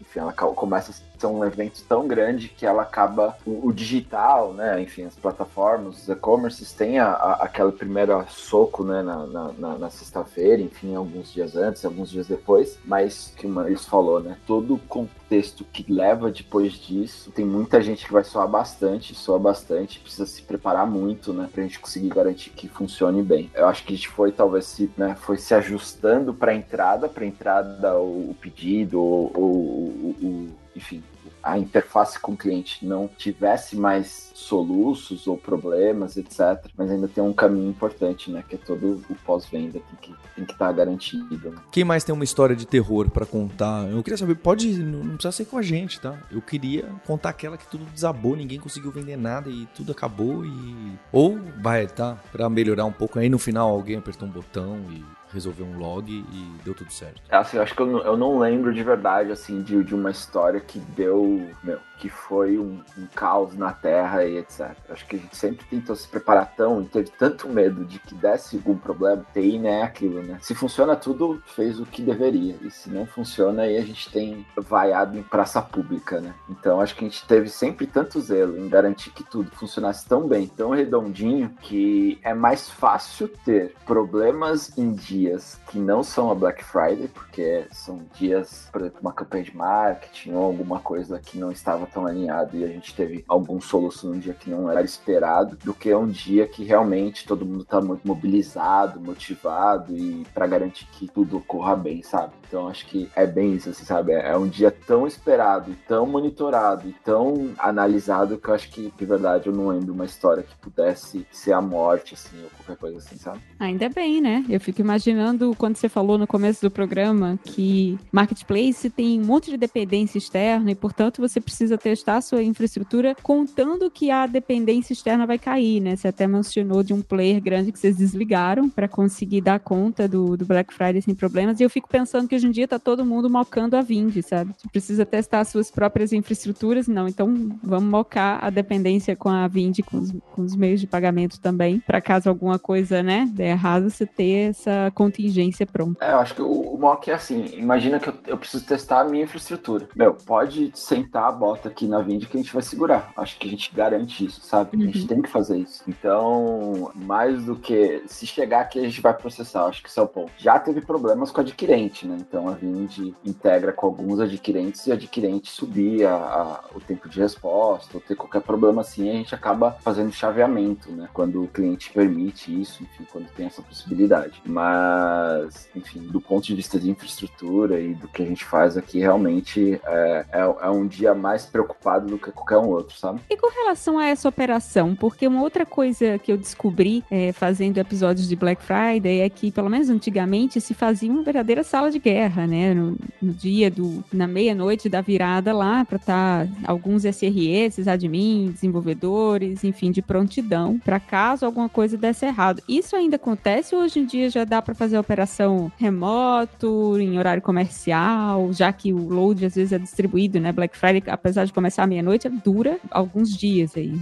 enfim, ela começa ser um evento tão grande que ela acaba o, o digital, né? Enfim, as plataformas, os e-commerces têm a, a, aquele primeiro soco, né? Na, na, na sexta-feira, enfim, alguns dias antes, alguns dias depois. Mas que Maurício falou, né? Todo o contexto que leva depois disso, tem muita gente que vai soar bastante, soa bastante, precisa se preparar muito, né? Pra gente conseguir garantir que funcione bem. Eu acho que a gente foi talvez se, né? Foi se ajustando para entrada, para entrada o, o pedido, o, o, o enfim, a interface com o cliente não tivesse mais soluços ou problemas, etc. Mas ainda tem um caminho importante, né? Que é todo o pós-venda tem que tem que estar tá garantido. Né? Quem mais tem uma história de terror para contar? Eu queria saber, pode, não precisa ser com a gente, tá? Eu queria contar aquela que tudo desabou, ninguém conseguiu vender nada e tudo acabou e ou vai, tá? Para melhorar um pouco aí no final alguém apertou um botão e resolver um log e deu tudo certo. Assim, eu acho que eu não, eu não lembro de verdade, assim, de, de uma história que deu, meu, que foi um, um, caos na Terra e etc. Acho que a gente sempre tentou se preparar tão e teve tanto medo de que desse algum problema. TI não é aquilo, né? Se funciona tudo, fez o que deveria. E se não funciona, aí a gente tem vaiado em praça pública, né? Então acho que a gente teve sempre tanto zelo em garantir que tudo funcionasse tão bem, tão redondinho, que é mais fácil ter problemas em dias que não são a Black Friday, porque são dias, por exemplo, uma campanha de marketing ou alguma coisa que não estava estava tão alinhado e a gente teve algum soluço num dia que não era esperado, do que um dia que realmente todo mundo está muito mobilizado, motivado e para garantir que tudo corra bem, sabe? Então acho que é bem isso, assim, sabe? É um dia tão esperado, tão monitorado e tão analisado que eu acho que, de verdade, eu não lembro uma história que pudesse ser a morte, assim, ou qualquer coisa assim, sabe? Ainda bem, né? Eu fico imaginando quando você falou no começo do programa que Marketplace tem um monte de dependência externa e, portanto, você precisa testar a sua infraestrutura contando que a dependência externa vai cair, né? Você até mencionou de um player grande que vocês desligaram para conseguir dar conta do, do Black Friday sem problemas. E eu fico pensando que hoje em dia tá todo mundo mocando a Vind, sabe? Você precisa testar as suas próprias infraestruturas, não. Então vamos mocar a dependência com a Vind, com os, com os meios de pagamento também, para caso alguma coisa, né, der errado, você ter essa contingência pronta. É, eu acho que o, o mock é assim, imagina que eu, eu preciso testar a minha infraestrutura. Meu, pode sentar, bota aqui na Vind que a gente vai segurar. Acho que a gente garante isso, sabe? Uhum. A gente uhum. tem que fazer isso. Então, mais do que se chegar aqui, a gente vai processar. Acho que esse é o ponto. Já teve problemas com o adquirente, né? Então a Vind integra com alguns adquirentes e adquirente subir a, a, o tempo de resposta, ou ter qualquer problema assim, a gente acaba fazendo chaveamento, né? Quando o cliente permite isso, enfim, quando tem essa possibilidade. Mas, enfim, do ponto de vista de infraestrutura e do que a gente faz aqui, realmente é, é, é um dia mais preocupado do que qualquer um outro, sabe? E com relação a essa operação, porque uma outra coisa que eu descobri é, fazendo episódios de Black Friday é que, pelo menos antigamente, se fazia uma verdadeira sala de guerra né? No, no dia do, na meia-noite da virada lá, para estar tá alguns SREs, admin, desenvolvedores, enfim, de prontidão, para caso alguma coisa desse errado. Isso ainda acontece ou hoje em dia já dá para fazer operação remoto, em horário comercial, já que o load às vezes é distribuído, né? Black Friday, apesar de começar à meia-noite, dura alguns dias aí.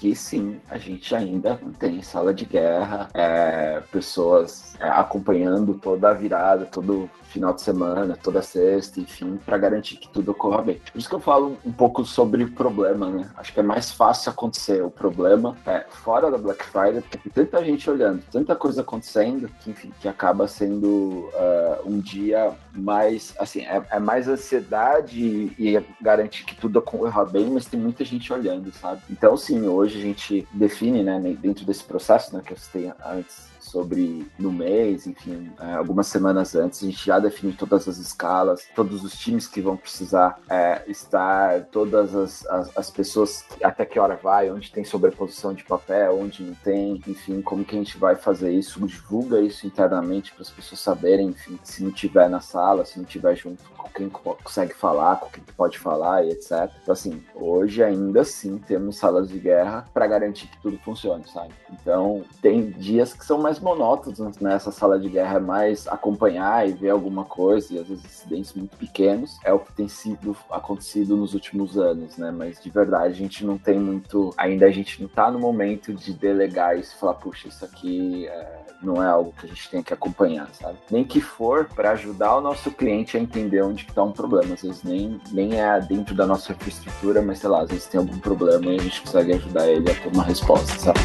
Aqui sim, a gente ainda tem sala de guerra, é, pessoas é, acompanhando toda a virada, todo final de semana, toda sexta, enfim, para garantir que tudo ocorra bem. Por isso que eu falo um pouco sobre o problema, né? Acho que é mais fácil acontecer o problema é, fora da Black Friday, porque tem tanta gente olhando, tanta coisa acontecendo, que enfim, que acaba sendo uh, um dia mais, assim, é, é, mais ansiedade e garantir que tudo ocorra bem, mas tem muita gente olhando, sabe? Então, sim, hoje a gente define, né, dentro desse processo, né, que eu citei antes, sobre no mês, enfim, é, algumas semanas antes, a gente já define todas as escalas, todos os times que vão precisar é, estar, todas as, as, as, pessoas, até que hora vai, onde tem sobreposição de papel, onde não tem, enfim, como que a gente vai fazer isso, divulga isso internamente para as pessoas saberem, enfim, se não tiver na sala, se não tiver junto com quem consegue falar, com quem pode falar e etc. Então, assim, hoje ainda sim temos salas de guerra para garantir que tudo funcione, sabe? Então, tem dias que são mais monótonos nessa sala de guerra, é mais acompanhar e ver alguma coisa, e às vezes incidentes muito pequenos, é o que tem sido acontecido nos últimos anos, né? Mas de verdade, a gente não tem muito. Ainda a gente não tá no momento de delegar isso e falar, puxa, isso aqui é, não é algo que a gente tem que acompanhar, sabe? Nem que for para ajudar o nosso cliente a entender onde está um problema. Às vezes nem, nem é dentro da nossa infraestrutura, mas sei lá, às vezes tem algum problema e a gente consegue ajudar ele a ter uma resposta, sabe?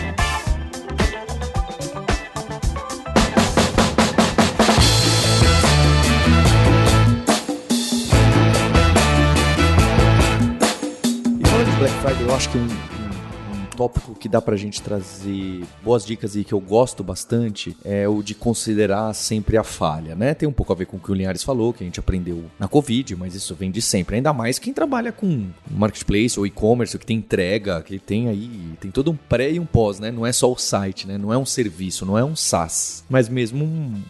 Black Friday, eu acho que um, tópico que dá pra gente trazer boas dicas e que eu gosto bastante é o de considerar sempre a falha, né? Tem um pouco a ver com o que o Linhares falou, que a gente aprendeu na Covid, mas isso vem de sempre. Ainda mais quem trabalha com marketplace ou e-commerce, que tem entrega, que tem aí, tem todo um pré e um pós, né? Não é só o site, né? Não é um serviço, não é um SaaS, mas mesmo um,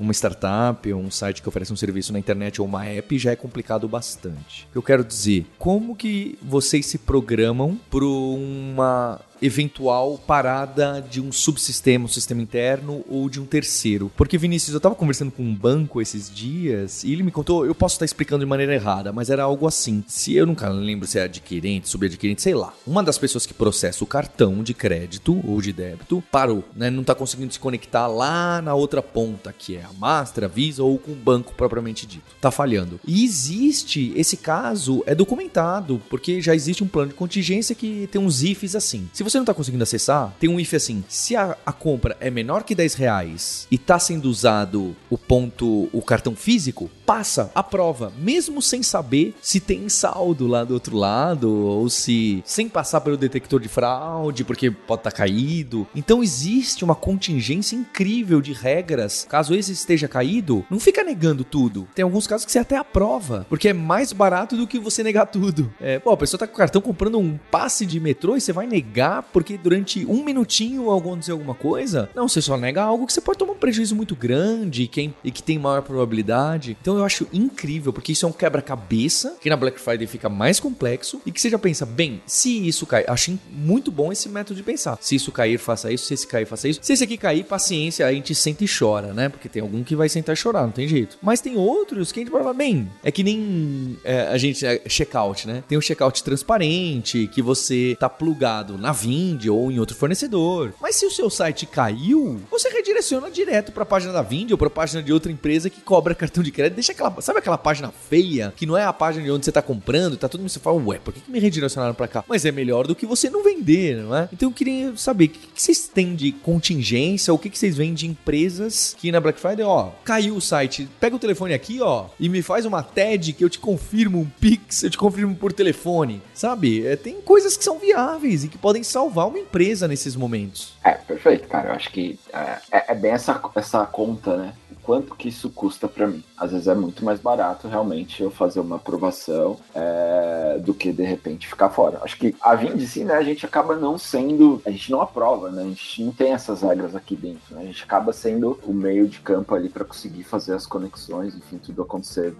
uma startup um site que oferece um serviço na internet ou uma app já é complicado bastante. Eu quero dizer, como que vocês se programam para uma eventual parada de um subsistema, um sistema interno ou de um terceiro. Porque, Vinícius, eu estava conversando com um banco esses dias e ele me contou, eu posso estar explicando de maneira errada, mas era algo assim. Se eu nunca lembro se é adquirente, subadquirente, sei lá. Uma das pessoas que processa o cartão de crédito ou de débito parou, né? Não está conseguindo se conectar lá na outra ponta, que é a Master, a Visa ou com o banco propriamente dito. Tá falhando. E existe esse caso, é documentado, porque já existe um plano de contingência que tem uns ifs assim. Se você não tá conseguindo acessar, tem um if assim: se a, a compra é menor que 10 reais e tá sendo usado o ponto, o cartão físico, passa a prova, mesmo sem saber se tem saldo lá do outro lado ou se sem passar pelo detector de fraude, porque pode estar tá caído. Então existe uma contingência incrível de regras. Caso esse esteja caído, não fica negando tudo. Tem alguns casos que você até aprova, porque é mais barato do que você negar tudo. É, pô, a pessoa tá com o cartão comprando um passe de metrô e você vai negar porque durante um minutinho aconteceu alguma coisa? Não, você só nega algo que você pode tomar um prejuízo muito grande e, quem, e que tem maior probabilidade. Então eu acho incrível, porque isso é um quebra-cabeça, que na Black Friday fica mais complexo, e que você já pensa, bem, se isso cair, acho muito bom esse método de pensar. Se isso cair, faça isso, se esse cair, faça isso. Se esse aqui cair, paciência, a gente senta e chora, né? Porque tem algum que vai sentar e chorar, não tem jeito. Mas tem outros que a gente fala, bem, é que nem é, a gente, é, checkout, né? Tem o checkout transparente, que você tá plugado na Vind ou em outro fornecedor. Mas se o seu site caiu, você redireciona direto para a página da Vind ou para a página de outra empresa que cobra cartão de crédito. Deixa aquela, sabe aquela página feia que não é a página de onde você tá comprando, tá todo mundo você fala, ué, por que, que me redirecionaram para cá? Mas é melhor do que você não vender, não é? Então eu queria saber o que, que vocês têm de contingência, o que, que vocês veem de empresas que na Black Friday, ó, caiu o site, pega o telefone aqui, ó, e me faz uma TED que eu te confirmo um Pix, eu te confirmo por telefone, sabe? É, tem coisas que são viáveis e que podem salvar uma empresa nesses momentos. É, perfeito, cara. Eu acho que é, é, é bem essa, essa conta, né? Quanto que isso custa para mim. Às vezes é muito mais barato realmente eu fazer uma aprovação é, do que de repente ficar fora. Acho que a Vind sim, né, a gente acaba não sendo, a gente não aprova, né, a gente não tem essas regras aqui dentro, né, a gente acaba sendo o meio de campo ali para conseguir fazer as conexões, enfim, tudo acontecer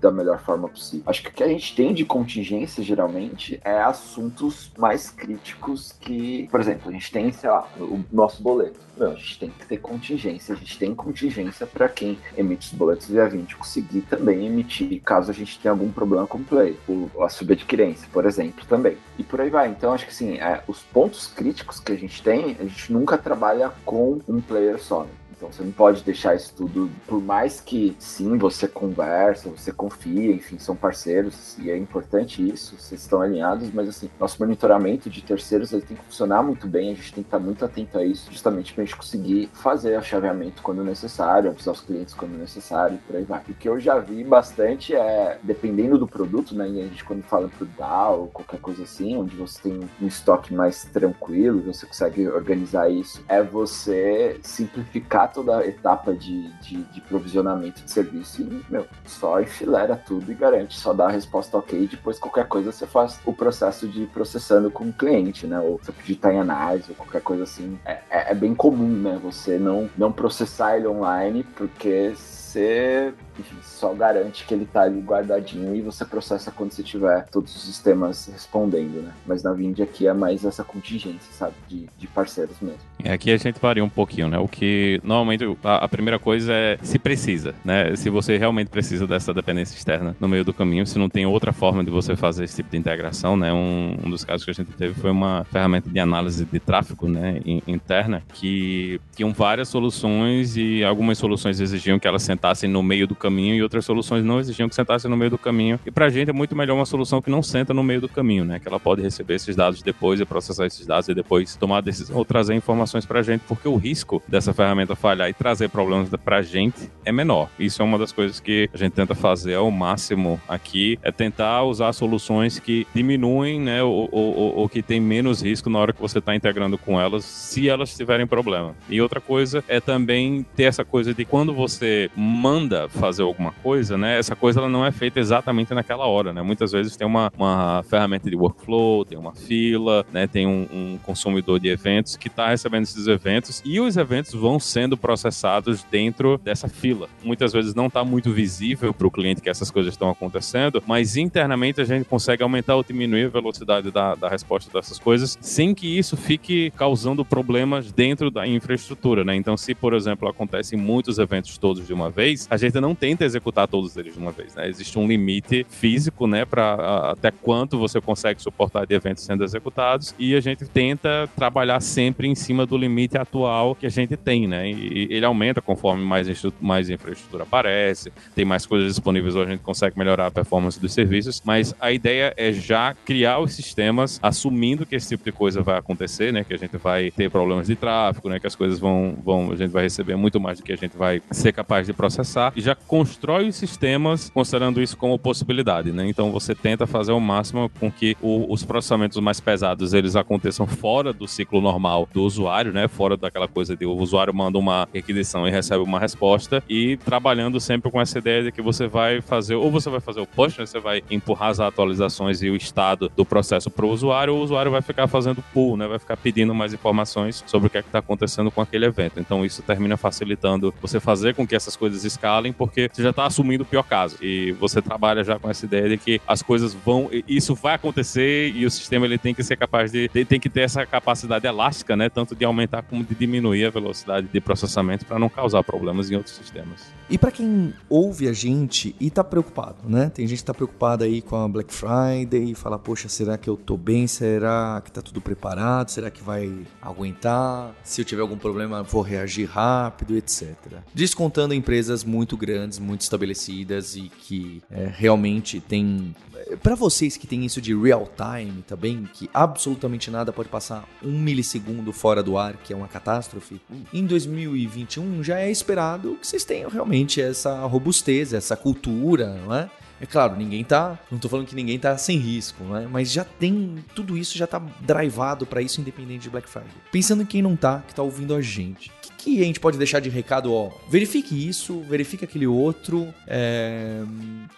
da melhor forma possível. Acho que o que a gente tem de contingência geralmente é assuntos mais críticos que, por exemplo, a gente tem, sei lá, o nosso boleto. Não, a gente tem que ter contingência, a gente tem contingência para quem emite os boletos via 20 conseguir também emitir caso a gente tenha algum problema com o play, a subadquirência, por exemplo, também. E por aí vai. Então, acho que assim, é, os pontos críticos que a gente tem, a gente nunca trabalha com um player só. Né? Então você não pode deixar isso tudo, por mais que sim, você conversa, você confia, enfim, são parceiros e é importante isso, vocês estão alinhados, mas assim, nosso monitoramento de terceiros ele tem que funcionar muito bem, a gente tem que estar muito atento a isso, justamente para a gente conseguir fazer o chaveamento quando necessário, avisar os clientes quando necessário e por aí vai. O que eu já vi bastante é, dependendo do produto, né, a gente quando fala pro DAO ou qualquer coisa assim, onde você tem um estoque mais tranquilo, você consegue organizar isso, é você simplificar toda a etapa de, de, de, provisionamento de serviço e, meu, só enfilera tudo e garante, só dá a resposta ok, depois qualquer coisa você faz o processo de processando com o cliente, né? Ou você digitar em análise ou qualquer coisa assim. É, é, é bem comum, né? Você não, não processar ele online porque você enfim, só garante que ele tá ali guardadinho e você processa quando você tiver todos os sistemas respondendo, né? Mas na Vind aqui é mais essa contingência, sabe? De, de parceiros mesmo. Aqui a gente varia um pouquinho, né? O que normalmente a, a, primeira coisa é se precisa, né? Se você realmente precisa dessa dependência externa no meio do caminho, se não tem outra forma de você fazer esse tipo de integração, né? Um, um dos casos que a gente teve foi uma ferramenta de análise de tráfego, né? In, interna que tinham várias soluções e algumas soluções exigiam que ela sentassem no meio do caminho e outras soluções não exigiam que sentassem no meio do caminho. E pra gente é muito melhor uma solução que não senta no meio do caminho, né? Que ela pode receber esses dados depois e processar esses dados e depois tomar decisão ou trazer informações pra gente, porque o risco dessa ferramenta falhar e trazer problemas pra gente é menor. Isso é uma das coisas que a gente tenta fazer ao máximo aqui, é tentar usar soluções que diminuem, né, ou, ou, ou que tem menos risco na hora que você está integrando com elas, se elas tiverem problema. E outra coisa é também ter essa coisa de quando você manda fazer alguma coisa, né, essa coisa ela não é feita exatamente naquela hora, né? Muitas vezes tem uma, uma ferramenta de workflow, tem uma fila, né, tem um, um consumidor de eventos que está recebendo esses eventos e os eventos vão sendo processados dentro dessa fila. Muitas vezes não está muito visível para o cliente que essas coisas estão acontecendo, mas internamente a gente consegue aumentar ou diminuir a velocidade da, da resposta dessas coisas sem que isso fique causando problemas dentro da infraestrutura, né? Então, se, por exemplo, acontecem muitos eventos todos de uma vez, a gente não tenta executar todos eles de uma vez, né? Existe um limite físico, né, para até quanto você consegue suportar de eventos sendo executados e a gente tenta trabalhar sempre em cima do limite atual que a gente tem, né? E ele aumenta conforme mais, mais infraestrutura aparece, tem mais coisas disponíveis ou a gente consegue melhorar a performance dos serviços, mas a ideia é já criar os sistemas assumindo que esse tipo de coisa vai acontecer, né? Que a gente vai ter problemas de tráfego, né? Que as coisas vão, vão a gente vai receber muito mais do que a gente vai ser capaz de processar e já constrói os sistemas considerando isso como possibilidade, né? Então você tenta fazer o máximo com que o, os processamentos mais pesados eles aconteçam fora do ciclo normal do usuário, né? Fora daquela coisa de o usuário manda uma requisição e recebe uma resposta e trabalhando sempre com essa ideia de que você vai fazer ou você vai fazer o push, né? Você vai empurrar as atualizações e o estado do processo para o usuário, ou o usuário vai ficar fazendo pull, né? Vai ficar pedindo mais informações sobre o que é está acontecendo com aquele evento. Então isso termina facilitando você fazer com que essas coisas escalem, porque você já está assumindo o pior caso e você trabalha já com essa ideia de que as coisas vão, isso vai acontecer e o sistema ele tem que ser capaz de, tem que ter essa capacidade elástica, né? Tanto de aumentar como de diminuir a velocidade de processamento para não causar problemas em outros sistemas. E para quem ouve a gente e tá preocupado, né? Tem gente que tá preocupada aí com a Black Friday e fala, poxa, será que eu tô bem? Será que tá tudo preparado? Será que vai aguentar? Se eu tiver algum problema, vou reagir rápido, etc. Descontando empresas muito grandes, muito estabelecidas e que é, realmente tem para vocês que tem isso de real time também, que absolutamente nada pode passar um milissegundo fora do ar, que é uma catástrofe, em 2021 já é esperado que vocês tenham realmente essa robustez, essa cultura, não é? É claro, ninguém tá. Não tô falando que ninguém tá sem risco, né? Mas já tem. Tudo isso já tá drivado para isso, independente de Black Friday. Pensando em quem não tá, que tá ouvindo a gente. Que, a gente pode deixar de recado? Ó, verifique isso, verifique aquele outro. É,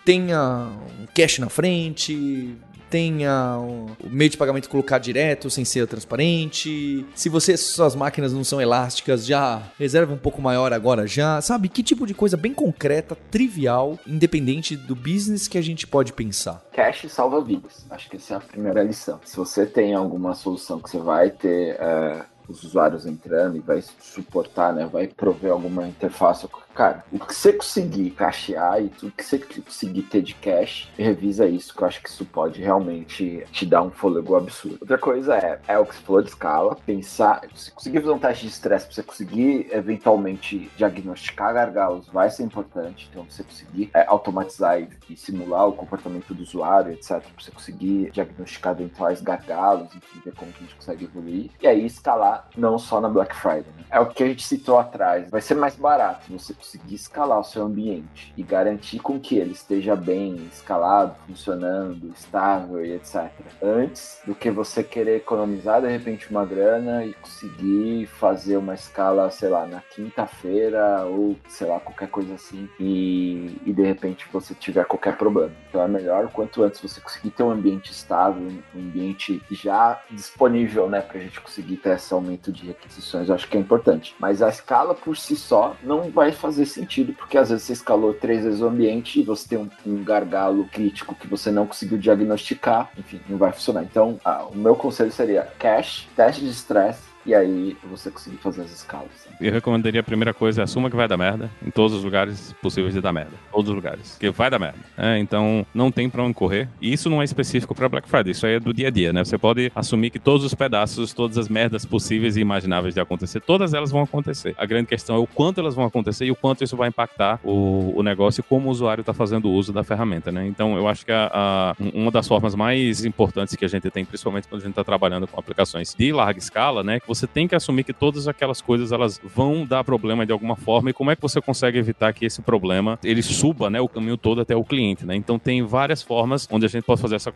tenha um cash na frente tenha o meio de pagamento colocar direto, sem ser transparente. Se você suas máquinas não são elásticas, já reserva um pouco maior agora já. Sabe que tipo de coisa bem concreta, trivial, independente do business que a gente pode pensar. Cache salva vidas. Acho que essa é a primeira lição. Se você tem alguma solução que você vai ter é, os usuários entrando e vai suportar, né? Vai prover alguma interface Cara, o que você conseguir cachear e tudo que você conseguir ter de cache, revisa isso, que eu acho que isso pode realmente te dar um fôlego absurdo. Outra coisa é, é o que você falou de escala, pensar, se conseguir fazer um teste de estresse pra você conseguir eventualmente diagnosticar gargalos, vai ser importante. Então, você conseguir é, automatizar e, e, simular o comportamento do usuário, etc, pra você conseguir diagnosticar eventuais gargalos, enfim, ver como que a gente consegue evoluir. E aí, escalar não só na Black Friday, né? É o que a gente citou atrás. Vai ser mais barato você conseguir escalar o seu ambiente e garantir com que ele esteja bem escalado, funcionando, estável e etc. Antes do que você querer economizar de repente uma grana e conseguir fazer uma escala, sei lá, na quinta-feira ou sei lá, qualquer coisa assim e, e de repente você tiver qualquer problema. Então é melhor quanto antes você conseguir ter um ambiente estável, um ambiente já disponível, né, pra gente conseguir ter esse aumento de requisições, eu acho que é importante. Mas a escala por si só não vai fazer fazer sentido, porque às vezes você escalou três vezes o ambiente e você tem um, um gargalo crítico que você não conseguiu diagnosticar, enfim, não vai funcionar. Então, ah, o meu conselho seria cache, teste de estresse, e aí você conseguir fazer as escalas. Né? Eu recomendaria a primeira coisa, assuma que vai dar merda em todos os lugares possíveis de dar merda. Todos os lugares. Que vai dar merda. É, então, não tem pra onde correr. E isso não é específico para Black Friday, isso aí é do dia a dia, né? Você pode assumir que todos os pedaços, todas as merdas possíveis e imagináveis de acontecer, todas elas vão acontecer. A grande questão é o quanto elas vão acontecer e o quanto isso vai impactar o, o negócio e como o usuário está fazendo uso da ferramenta, né? Então, eu acho que a, a, uma das formas mais importantes que a gente tem, principalmente quando a gente está trabalhando com aplicações de larga escala, né? Que você tem que assumir que todas aquelas coisas elas vão dar problema de alguma forma e como é que você consegue evitar que esse problema ele suba, né, o caminho todo até o cliente, né? Então tem várias formas onde a gente pode fazer essa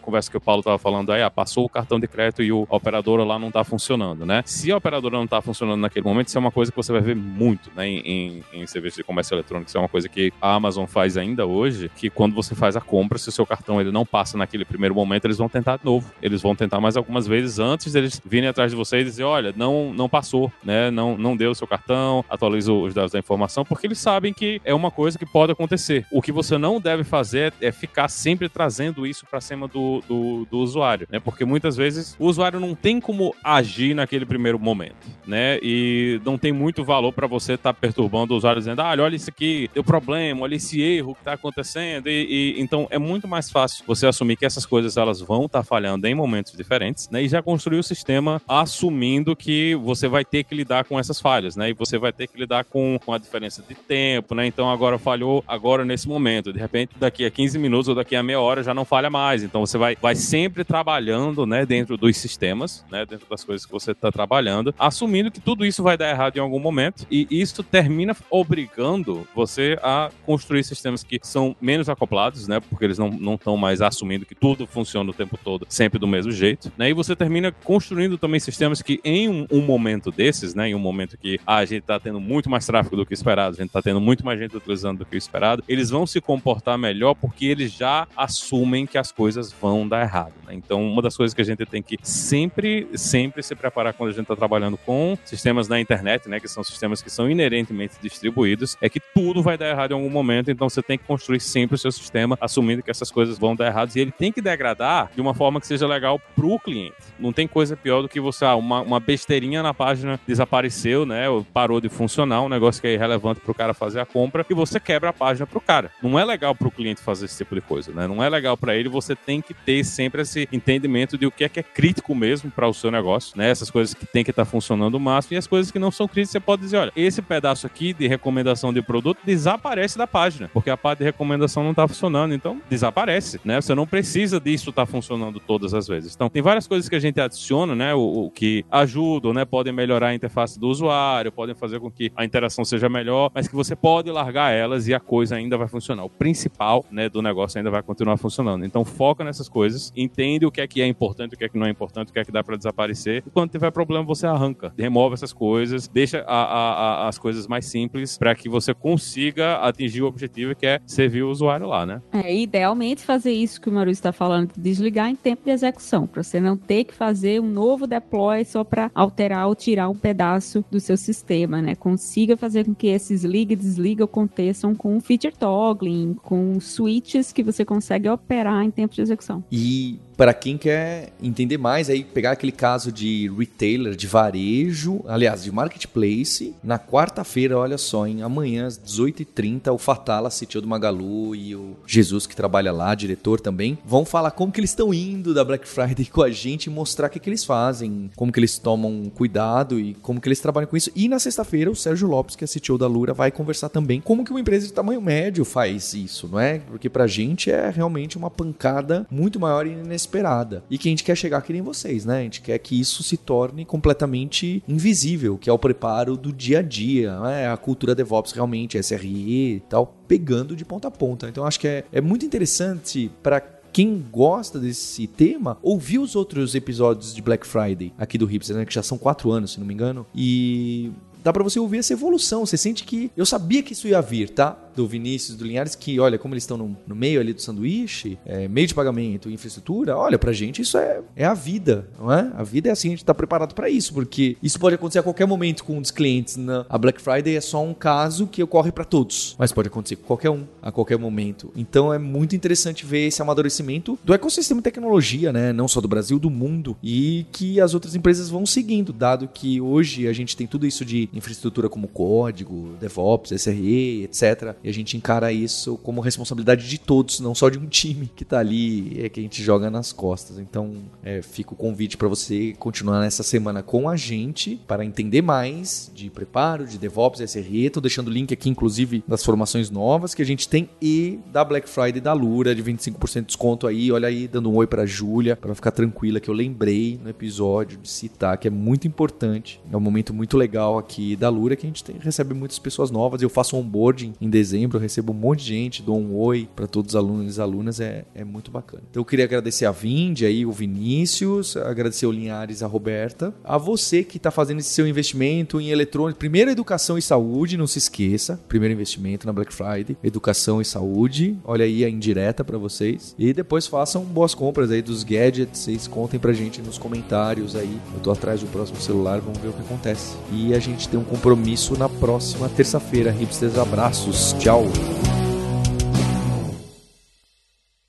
conversa que o Paulo estava falando aí, ah, passou o cartão de crédito e o, operadora lá não está funcionando, né? Se a operadora não está funcionando naquele momento, isso é uma coisa que você vai ver muito, né, em, em, em serviços de comércio eletrônico, isso é uma coisa que a Amazon faz ainda hoje, que quando você faz a compra, se o seu cartão ele não passa naquele primeiro momento, eles vão tentar de novo. Eles vão tentar mais algumas vezes antes deles virem atrás de você e dizer, olha, não, não passou, né? Não, não deu o seu cartão, atualiza os dados da informação, porque eles sabem que é uma coisa que pode acontecer. O que você não deve fazer é ficar sempre trazendo isso para cima do, do, do, usuário, né? Porque muitas vezes o usuário não tem como agir naquele primeiro momento, né? E não tem muito valor para você estar tá perturbando o usuário dizendo, ah, olha isso aqui, deu problema, olha esse erro que está acontecendo. E, e, então é muito mais fácil você assumir que essas coisas elas vão estar tá falhando em momentos diferentes, né? E já construir o sistema assumindo que você vai ter que lidar com essas falhas, né? E você vai ter que lidar com, com a diferença de tempo, né? Então agora falhou agora nesse momento. De repente, daqui a 15 minutos ou daqui a meia hora já não falha mais. Então você vai, vai sempre trabalhando, né? Dentro dos sistemas, né? Dentro das coisas que você está trabalhando, assumindo que tudo isso vai dar errado em algum momento. E isso termina obrigando você a construir sistemas que são menos acoplados, né? Porque eles não estão mais assumindo que tudo funciona o tempo todo, sempre do mesmo jeito, né? E você termina construindo também sistemas que em um, um momento desses, né? Em um momento que ah, a gente está tendo muito mais tráfego do que esperado, a gente está tendo muito mais gente utilizando do que o esperado, eles vão se comportar melhor porque eles já assumem que as coisas vão dar errado. Né? Então, uma das coisas que a gente tem que sempre, sempre se preparar quando a gente está trabalhando com sistemas na internet, né? Que são sistemas que são inerentemente distribuídos, é que tudo vai dar errado em algum momento, então você tem que construir sempre o seu sistema assumindo que essas coisas vão dar errado e ele tem que degradar de uma forma que seja legal pro cliente. Não tem coisa pior do que você, ah, uma, uma besteirinha na página desapareceu, né? Parou de funcionar, um negócio que é irrelevante pro cara fazer a compra e você quebra a página pro cara. Não é legal pro cliente fazer esse tipo de coisa, né? Não é legal para ele, você tem que ter sempre esse entendimento de o que é que é crítico mesmo para o seu negócio, né? Essas coisas que tem que estar tá funcionando o máximo e as coisas que não são críticas, você pode dizer, olha, esse pedaço aqui de recomendação de produto desaparece da página, porque a parte de recomendação não está funcionando, então desaparece, né? Você não precisa disso estar tá funcionando todas as vezes. Então, tem várias coisas que a gente adiciona, né? O, o que ajudam, né? Podem melhorar a interface do usuário, podem fazer com que a interação seja melhor, mas que você pode largar elas e a coisa ainda vai funcionar. O principal, né, do negócio ainda vai continuar funcionando. Então, foca nessas coisas, entende o que é que é importante, o que é que não é importante, o que é que dá para desaparecer. E quando tiver problema, você arranca, remove essas coisas, deixa a, a, a, as coisas mais simples para que você consiga atingir o objetivo que é servir o usuário lá, né? É, idealmente fazer isso que o Maurício está falando, desligar em tempo de execução, para você não ter que fazer um novo deploy só para alterar ou tirar um pedaço do seu sistema, né? Consiga fazer com que esses liga e desliga aconteçam com feature toggling, com switches que você consegue operar em tempo de execução. E para quem quer entender mais, aí pegar aquele caso de retailer, de varejo, aliás, de marketplace, na quarta-feira, olha só, em amanhã às 18h30, o Fatala, CTO do Magalu e o Jesus que trabalha lá, diretor também, vão falar como que eles estão indo da Black Friday com a gente e mostrar o que, que eles fazem, como que eles tomam cuidado e como que eles trabalham com isso. E na sexta-feira, o Sérgio Lopes, que é CTO da Lura, vai conversar também como que uma empresa de tamanho médio faz isso, não é? Porque pra gente é realmente uma pancada muito maior e inesperada esperada. E que a gente quer chegar que nem vocês, né? A gente quer que isso se torne completamente invisível, que é o preparo do dia a dia, né? A cultura DevOps realmente, SRE e tal, pegando de ponta a ponta. Então acho que é, é muito interessante para quem gosta desse tema, ouvir os outros episódios de Black Friday aqui do Hipster, né? Que já são quatro anos, se não me engano. E dá para você ouvir essa evolução. Você sente que eu sabia que isso ia vir, tá? Do Vinícius, do Linhares, que olha, como eles estão no, no meio ali do sanduíche, é, meio de pagamento, infraestrutura, olha, pra gente isso é, é a vida, não é? A vida é assim, a gente tá preparado para isso, porque isso pode acontecer a qualquer momento com um dos clientes. Né? A Black Friday é só um caso que ocorre para todos, mas pode acontecer com qualquer um, a qualquer momento. Então é muito interessante ver esse amadurecimento do ecossistema de tecnologia, né? Não só do Brasil, do mundo, e que as outras empresas vão seguindo, dado que hoje a gente tem tudo isso de infraestrutura como código, DevOps, SRE, etc. E a gente encara isso como responsabilidade de todos, não só de um time que tá ali, é que a gente joga nas costas. Então, é, fica o convite para você continuar nessa semana com a gente para entender mais de preparo, de DevOps, SRE. Tô deixando o link aqui, inclusive, das formações novas que a gente tem e da Black Friday da Lura, de 25% de desconto aí. Olha aí, dando um oi pra Júlia, para ficar tranquila, que eu lembrei no episódio de citar, que é muito importante. É um momento muito legal aqui da Lura que a gente tem, recebe muitas pessoas novas. Eu faço onboarding em dezembro, eu recebo um monte de gente, dou um oi para todos os alunos e alunas, é, é muito bacana. Então eu queria agradecer a Vind aí, o Vinícius, agradecer o Linhares, a Roberta, a você que está fazendo esse seu investimento em eletrônico. Primeiro, educação e saúde, não se esqueça. Primeiro investimento na Black Friday, educação e saúde. Olha aí a indireta para vocês. E depois façam boas compras aí dos gadgets. Vocês contem pra gente nos comentários aí. Eu tô atrás do próximo celular, vamos ver o que acontece. E a gente tem um compromisso na próxima terça-feira. Hipsters, abraços. Tchau.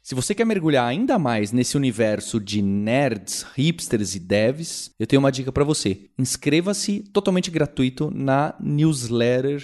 Se você quer mergulhar ainda mais nesse universo de nerds, hipsters e devs, eu tenho uma dica para você. Inscreva-se totalmente gratuito na newsletter